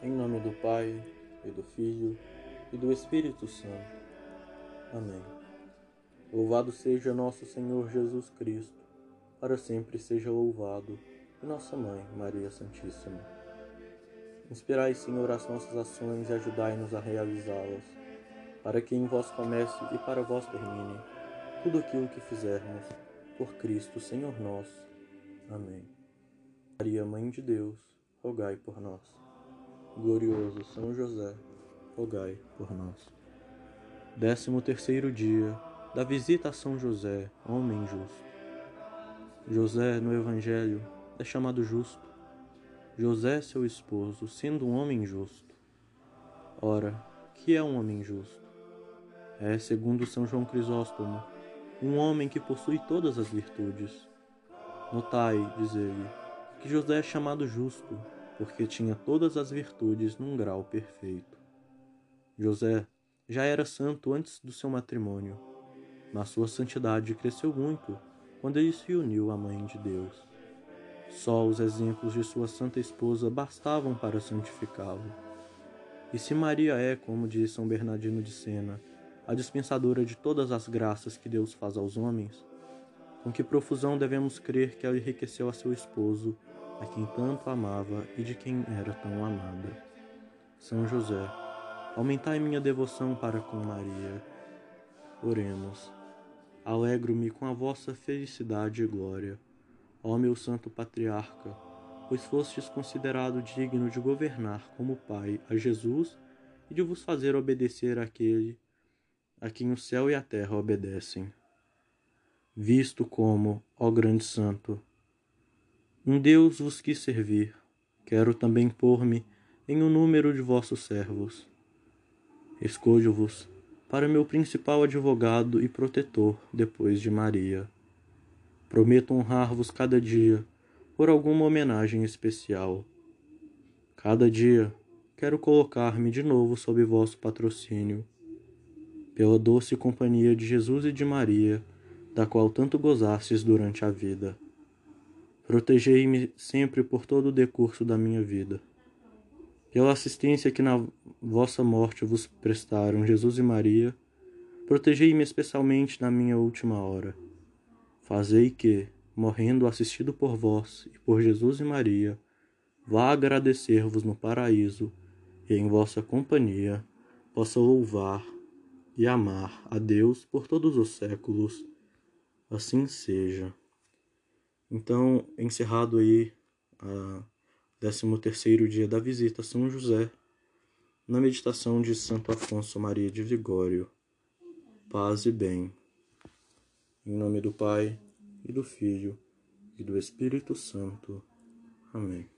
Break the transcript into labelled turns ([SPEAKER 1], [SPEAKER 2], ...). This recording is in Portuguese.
[SPEAKER 1] Em nome do Pai, e do Filho, e do Espírito Santo. Amém. Louvado seja nosso Senhor Jesus Cristo, para sempre seja louvado, e nossa Mãe, Maria Santíssima. Inspirai, Senhor, as nossas ações e ajudai-nos a realizá-las, para que em vós comece e para vós termine tudo aquilo que fizermos, por Cristo, Senhor nosso. Amém. Maria, Mãe de Deus, rogai por nós glorioso São José, rogai por nós. Décimo terceiro dia da visita a São José, homem justo. José, no Evangelho, é chamado justo. José, seu esposo, sendo um homem justo. Ora, que é um homem justo? É, segundo São João Crisóstomo, um homem que possui todas as virtudes. Notai, diz ele, que José é chamado justo, porque tinha todas as virtudes num grau perfeito. José já era santo antes do seu matrimônio, mas sua santidade cresceu muito quando ele se uniu à Mãe de Deus. Só os exemplos de sua santa esposa bastavam para santificá-lo. E se Maria é, como diz São Bernardino de Sena, a dispensadora de todas as graças que Deus faz aos homens, com que profusão devemos crer que ela enriqueceu a seu esposo a quem tanto amava e de quem era tão amada. São José, aumentai minha devoção para com Maria. Oremos. Alegro-me com a vossa felicidade e glória, ó meu santo patriarca, pois fostes considerado digno de governar como Pai a Jesus e de vos fazer obedecer àquele a quem o céu e a terra obedecem. Visto como, ó grande santo, um Deus vos quis servir, quero também pôr-me em um número de vossos servos. Escolho-vos para meu principal advogado e protetor depois de Maria. Prometo honrar-vos cada dia por alguma homenagem especial. Cada dia quero colocar-me de novo sob vosso patrocínio. Pela doce companhia de Jesus e de Maria, da qual tanto gozastes durante a vida. Protegei-me sempre por todo o decurso da minha vida. Pela assistência que na vossa morte vos prestaram Jesus e Maria, protegei-me especialmente na minha última hora. Fazei que, morrendo assistido por vós e por Jesus e Maria, vá agradecer-vos no paraíso e em vossa companhia possa louvar e amar a Deus por todos os séculos. Assim seja. Então, encerrado aí a 13 terceiro dia da visita a São José, na meditação de Santo Afonso Maria de Vigório. Paz e bem. Em nome do Pai, e do Filho, e do Espírito Santo. Amém.